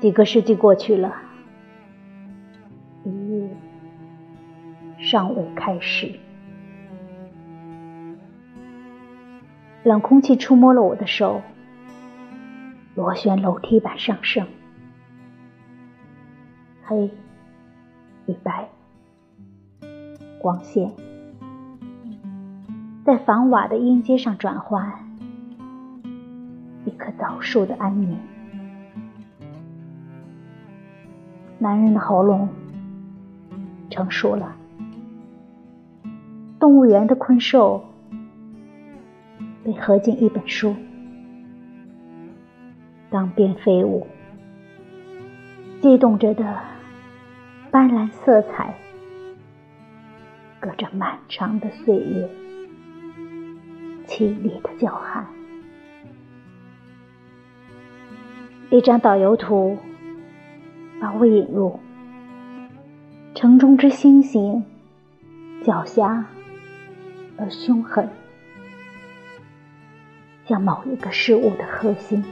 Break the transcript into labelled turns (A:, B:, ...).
A: 几个世纪过去了，一夜尚未开始。冷空气触摸了我的手，螺旋楼梯板上升，黑与白光线在房瓦的阴阶上转换，一棵枣树的安宁。男人的喉咙成熟了，动物园的困兽被合进一本书，钢鞭飞舞，激动着的斑斓色彩，隔着漫长的岁月，凄厉的叫喊。一张导游图。把我引入城中之星星，狡黠而凶狠，像某一个事物的核心。